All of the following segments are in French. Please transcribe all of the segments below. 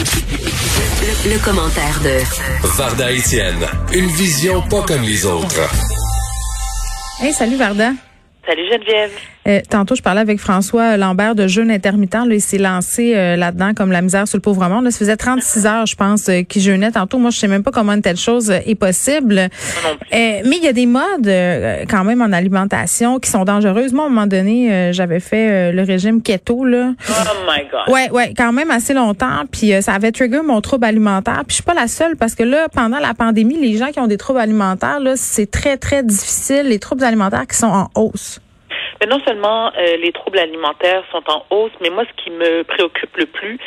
Le, le commentaire de Varda Etienne, une vision pas comme les autres. Hey, salut Varda. Salut Geneviève. Euh, tantôt, je parlais avec François Lambert de Jeûne intermittent. Là, il s'est lancé euh, là-dedans comme la misère sur le pauvre monde. Là, ça faisait 36 heures, je pense, euh, qu'il jeûnait. Tantôt, moi, je sais même pas comment une telle chose est possible. mais il y a des modes quand même en alimentation qui sont dangereuses. Moi, à un moment donné, j'avais fait le régime keto. Là. Oh my God. Ouais, ouais, quand même assez longtemps. Puis ça avait trigger mon trouble alimentaire. Puis je suis pas la seule parce que là, pendant la pandémie, les gens qui ont des troubles alimentaires, là, c'est très, très difficile. Les troubles alimentaires qui sont en hausse. Non seulement euh, les troubles alimentaires sont en hausse, mais moi, ce qui me préoccupe le plus,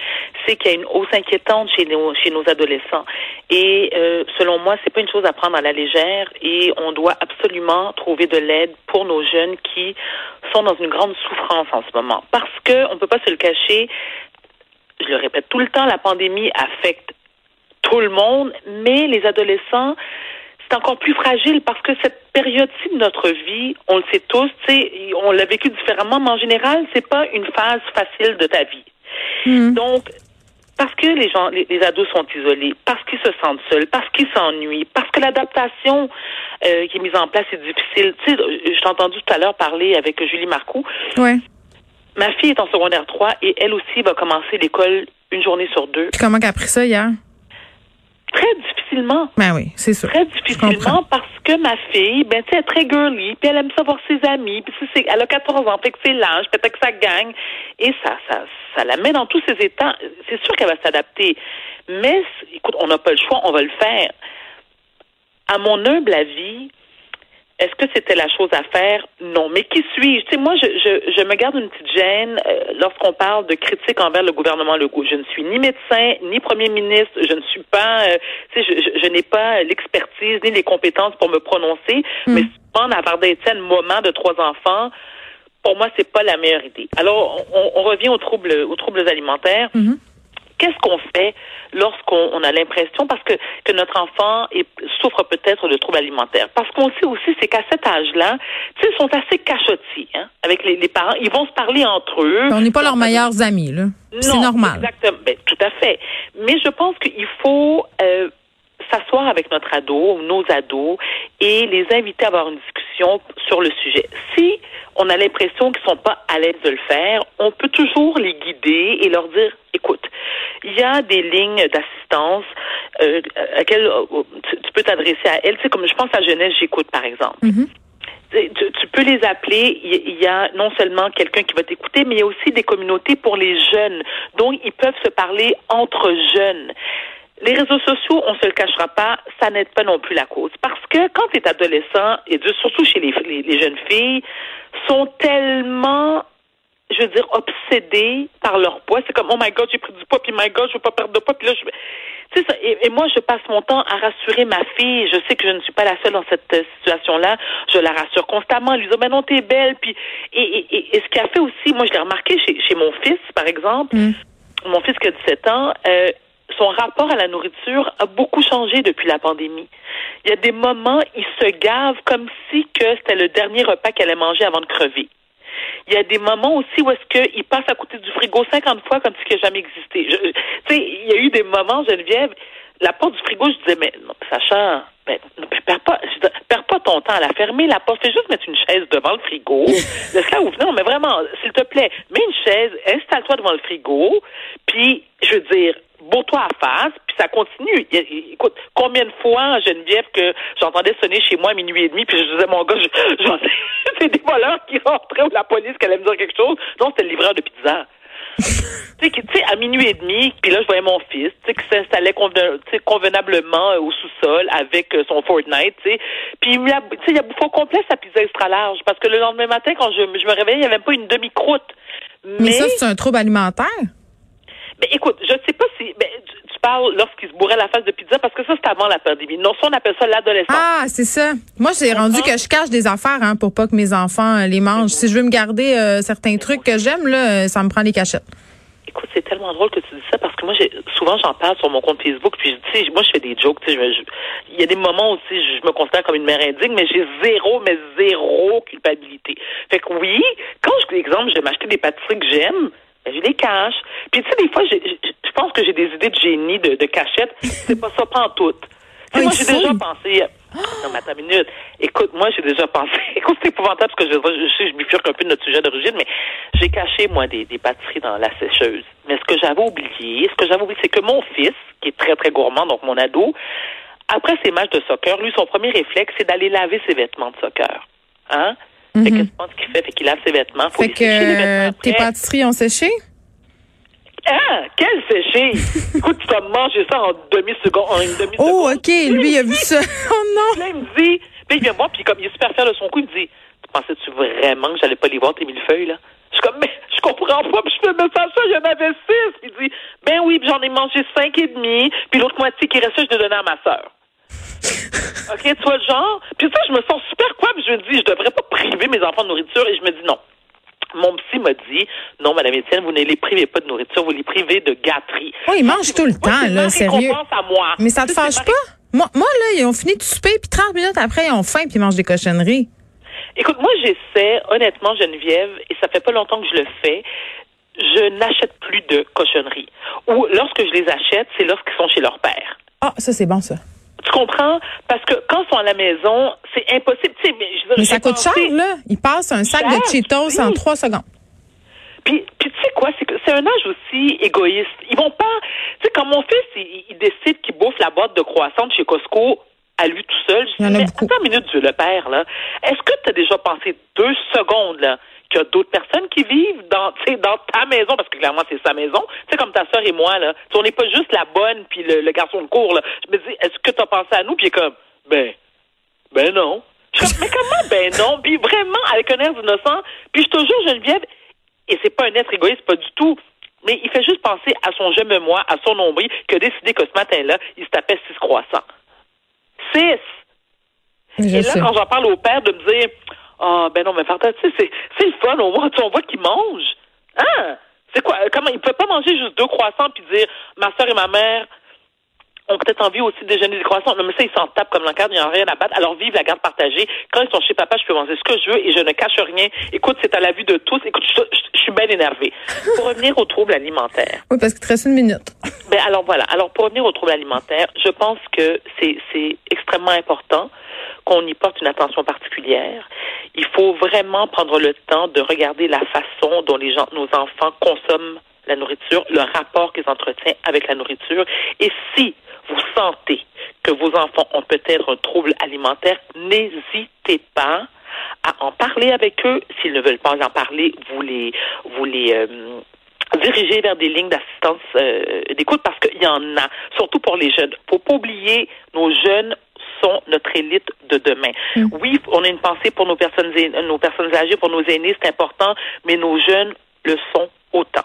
c'est qu'il y a une hausse inquiétante chez nos, chez nos adolescents. Et euh, selon moi, c'est pas une chose à prendre à la légère et on doit absolument trouver de l'aide pour nos jeunes qui sont dans une grande souffrance en ce moment. Parce que on peut pas se le cacher, je le répète tout le temps, la pandémie affecte tout le monde, mais les adolescents c'est encore plus fragile parce que cette période-ci de notre vie, on le sait tous, on l'a vécu différemment, mais en général, c'est pas une phase facile de ta vie. Hmm. Donc, parce que les gens, les, ados sont isolés, parce qu'ils se sentent seuls, parce qu'ils s'ennuient, parce que l'adaptation euh, qui est mise en place est difficile. Tu sais, je t'ai entendu tout à l'heure parler avec Julie Marcoux. Ouais. Ma fille est en secondaire 3 et elle aussi va commencer l'école une journée sur deux. Puis comment qu'elle a pris ça hier? Très difficilement. Ben oui, c'est sûr. Très difficilement parce que ma fille, ben tu sais, elle est très girly, puis elle aime savoir ses amis, puis c'est, elle a 14 ans, fait que c'est l'âge, peut-être que ça gagne, et ça, ça, ça la met dans tous ses états. C'est sûr qu'elle va s'adapter, mais écoute, on n'a pas le choix, on va le faire. À mon humble avis, est-ce que c'était la chose à faire? Non. Mais qui suis-je? Tu sais, moi, je, je, je, me garde une petite gêne euh, lorsqu'on parle de critique envers le gouvernement Legault. Je ne suis ni médecin, ni premier ministre. Je ne suis pas, euh, tu sais, je, je, n'ai pas l'expertise ni les compétences pour me prononcer. Hmm. Mais souvent, avoir Étienne, moment de trois enfants, pour moi, c'est pas la meilleure idée. Alors, on, on revient aux troubles, aux troubles alimentaires. Mm-hmm qu'est-ce qu'on fait lorsqu'on a l'impression, parce que, que notre enfant souffre peut-être de troubles alimentaires? Parce qu'on sait aussi, c'est qu'à cet âge-là, tu sais, ils sont assez cachotis hein, avec les, parents. Ils vont se parler entre eux. On n'est pas leurs meilleurs amis, là. C'est normal. Exactement. Ben, tout à fait. Mais je pense qu'il faut... Euh, s'asseoir avec notre ado, nos ados, et les inviter à avoir une discussion sur le sujet. Si on a l'impression qu'ils sont pas à l'aise de le faire, on peut toujours les guider et leur dire, écoute, il y a des lignes d'assistance euh, à laquelle euh, tu, peux t'adresser à elles. Tu sais, comme je pense à Jeunesse, j'écoute, par exemple. Mm-hmm. Tu, peux les appeler. Il y a non seulement quelqu'un qui va t'écouter, mais il y a aussi des communautés pour les jeunes. Donc, ils peuvent se parler entre jeunes. Les réseaux sociaux, on se le cachera pas, ça n'aide pas non plus la cause. Parce que quand tu es adolescent, et surtout chez les, les jeunes filles, sont tellement je veux dire, obsédés par leur poids. C'est comme, oh my God, j'ai pris du poids, puis my God, je veux pas perdre de poids, puis là, je... Tu sais, et, et, moi, je passe mon temps à rassurer ma fille. Je sais que je ne suis pas la seule dans cette euh, situation-là. Je la rassure constamment, lui disant, mais non, t'es belle. Puis, et, et, et, ce qui a fait aussi, moi, je l'ai remarqué chez, chez mon fils, par exemple, mm. mon fils qui a 17 ans, euh, son rapport à la nourriture a beaucoup changé depuis la pandémie. Il y a des moments, il se gave comme si c'était le dernier repas qu'elle allait manger avant de crever. Il y a des moments aussi où est-ce qu'il passe à côté du frigo 50 fois comme si il n'a jamais existé. Tu sais, il y a eu des moments, Geneviève, la porte du frigo, je disais, mais Sacha, ben, perds pas, perds pas ton temps à la fermer, la porte. Fais juste mettre une chaise devant le frigo. Laisse-la ouvrir. Non, mais vraiment, s'il te plaît, mets une chaise, installe-toi devant le frigo, puis, je veux dire, beau-toi à face, puis ça continue. Écoute, combien de fois, Geneviève, que j'entendais sonner chez moi à minuit et demi, puis je disais, mon gars, j'en c'est des voleurs qui rentraient ou la police qui allait me dire quelque chose. Non, c'était le livreur de pizza. Tu sais, à minuit et demi, puis là, je voyais mon fils, tu sais, qui s'installait convenablement euh, au sous-sol avec euh, son Fortnite, tu sais. Puis, il y a bouffé au complet sa pizza extra large, parce que le lendemain matin, quand je, je me réveillais, il n'y avait même pas une demi-croûte. Mais, ça, c'est un trouble alimentaire? Mais écoute, je sais pas parles lorsqu'il se bourrait la face de pizza parce que ça c'est avant la pandémie. Non, ça on appelle ça l'adolescence. Ah, c'est ça. Moi, j'ai rendu que je cache des affaires hein, pour pas que mes enfants euh, les mangent. Si je veux me garder euh, certains trucs que j'aime là, euh, ça me prend des cachettes. Écoute, c'est tellement drôle que tu dis ça parce que moi, j'ai souvent j'en parle sur mon compte Facebook. Puis, tu sais, moi, je fais des jokes. Tu sais, il y a des moments aussi, je me considère comme une mère indigne, mais j'ai zéro, mais zéro culpabilité. Fait que oui, quand je, exemple, je vais m'acheter des pâtisseries que j'aime, je les cache. Puis tu sais, des fois, je pense que j'ai des idées de génie, de, de cachette. C'est pas ça, pas en tout. Ah, moi, j'ai déjà pensé. Non, mais attends une minute. Écoute, moi, j'ai déjà pensé. Écoute, c'est épouvantable parce que je, je je bifurque un peu de notre sujet d'origine, mais j'ai caché, moi, des, des batteries dans la sécheuse. Mais ce que j'avais oublié, ce que j'avais oublié, c'est que mon fils, qui est très, très gourmand, donc mon ado, après ses matchs de soccer, lui, son premier réflexe, c'est d'aller laver ses vêtements de soccer. Hein? Fait que Mhm. tu penses qu'il fait? Fait qu'il lave ses vêtements. Faut Fait les que sécher, les euh, vêtements tes après. pâtisseries ont séché? Ah, quel séché! Écoute, tu vas manger ça en demi-seconde, en une demi-seconde. Oh, OK. Lui, il a vu ça. Oh non. Là, il me dit, puis il vient me voir, puis comme il est super fier de son coup, il me dit, tu pensais-tu vraiment que j'allais pas les voir tes millefeuilles, là? Je suis comme, mais je comprends pas, puis je fais le message, ça, il y en avait six. Puis il dit, ben oui, puis j'en ai mangé cinq et demi, puis l'autre moitié qui restait, je l'ai donné à ma sœur. OK, tu vois le genre? Puis ça, je me sens super quoi, je me dis, je devrais pas priver mes enfants de nourriture, et je me dis non. Mon psy m'a dit, non, Madame Étienne, vous ne les privez pas de nourriture, vous les privez de gâterie. Oh, ils mangent tout le temps, là, sérieux. à moi. Mais ça te ma fâche pas? Moi, moi, là, ils ont fini de souper, puis 30 minutes après, ils ont faim, puis ils mangent des cochonneries. Écoute, moi, j'essaie, honnêtement, Geneviève, et ça fait pas longtemps que je le fais, je n'achète plus de cochonneries. Ou lorsque je les achète, c'est lorsqu'ils sont chez leur père. Ah, ça, c'est bon, ça. Tu comprends? Parce que quand ils sont à la maison, c'est impossible. Tu sais, mais, je veux dire, Mais j'ai ça coûte pensé- cher, là. Ils passent un sac de Cheetos en. 3 secondes. Puis, puis tu sais quoi, c'est que c'est un âge aussi égoïste. Ils vont pas. Tu sais, quand mon fils, il, il décide qu'il bouffe la boîte de croissants chez Costco à lui tout seul, je dis, mais attends une minute, Dieu le père, là. Est-ce que tu as déjà pensé deux secondes, là, qu'il y a d'autres personnes qui vivent dans, dans ta maison, parce que clairement, c'est sa maison. Tu sais, comme ta sœur et moi, là. On n'est pas juste la bonne puis le, le garçon de cours, là. Je me dis, est-ce que tu as pensé à nous? Puis il est comme, ben, ben non. Je mais comment ben non? Puis vraiment, avec un air innocent. Puis je te jure, Geneviève, et c'est pas un être égoïste, pas du tout. Mais il fait juste penser à son je me moi, à son nombril, qui a décidé que ce matin-là, il se tapait six croissants. Six! Je Et là, sais. quand j'en parle au père, de me dire Ah, ben non, mais Farta, tu sais, c'est, le fun, au moins, tu on voit qu'il mange. Hein? C'est quoi? Comment? Il peut pas manger juste deux croissants puis dire Ma soeur et ma mère ont peut-être envie aussi de déjeuner des croissants. Non, mais ça, ils s'en tapent comme l'encadre, ils n'ont rien à battre. Alors, vive la garde partagée. Quand ils sont chez papa, je peux manger ce que je veux et je ne cache rien. Écoute, c'est à la vue de tous. Écoute, je, je- je suis bien énervée. Pour revenir aux troubles alimentaires. Oui, parce qu'il te reste une minute. Ben alors voilà. Alors pour revenir aux troubles alimentaires, je pense que c'est c'est extrêmement important qu'on y porte une attention particulière. Il faut vraiment prendre le temps de regarder la façon dont les gens, nos enfants consomment la nourriture, le rapport qu'ils entretiennent avec la nourriture. Et si vous sentez que vos enfants ont peut-être un trouble alimentaire, n'hésitez pas à en parler avec eux. S'ils ne veulent pas en parler, vous les, vous les euh, dirigez vers des lignes d'assistance euh, d'écoute parce qu'il y en a, surtout pour les jeunes. faut pas oublier, nos jeunes sont notre élite de demain. Oui, on a une pensée pour nos personnes, nos personnes âgées, pour nos aînés, c'est important, mais nos jeunes le sont autant.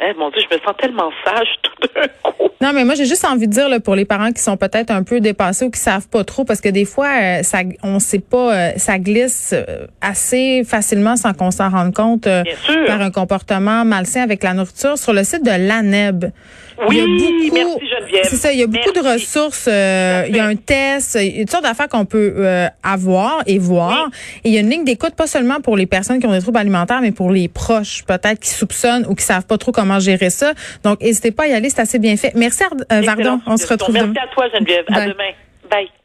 Hein, mon Dieu, je me sens tellement sage tout d'un coup. Non, mais moi, j'ai juste envie de dire là, pour les parents qui sont peut-être un peu dépassés ou qui savent pas trop, parce que des fois, euh, ça, on sait pas, euh, ça glisse euh, assez facilement sans qu'on s'en rende compte euh, par un comportement malsain avec la nourriture. Sur le site de l'ANEB, Oui, beaucoup, merci Geneviève. c'est ça, il y a beaucoup de ressources. euh, il y a un test, il y a toutes sortes d'affaires qu'on peut euh, avoir et voir. Et il y a une ligne d'écoute pas seulement pour les personnes qui ont des troubles alimentaires, mais pour les proches, peut-être qui soupçonnent ou qui savent pas trop comment gérer ça. Donc, n'hésitez pas à y aller, c'est assez bien fait. Merci, Ard- euh, Vardon. On se retrouve Merci demain. à toi, Geneviève. À Bye. demain. Bye.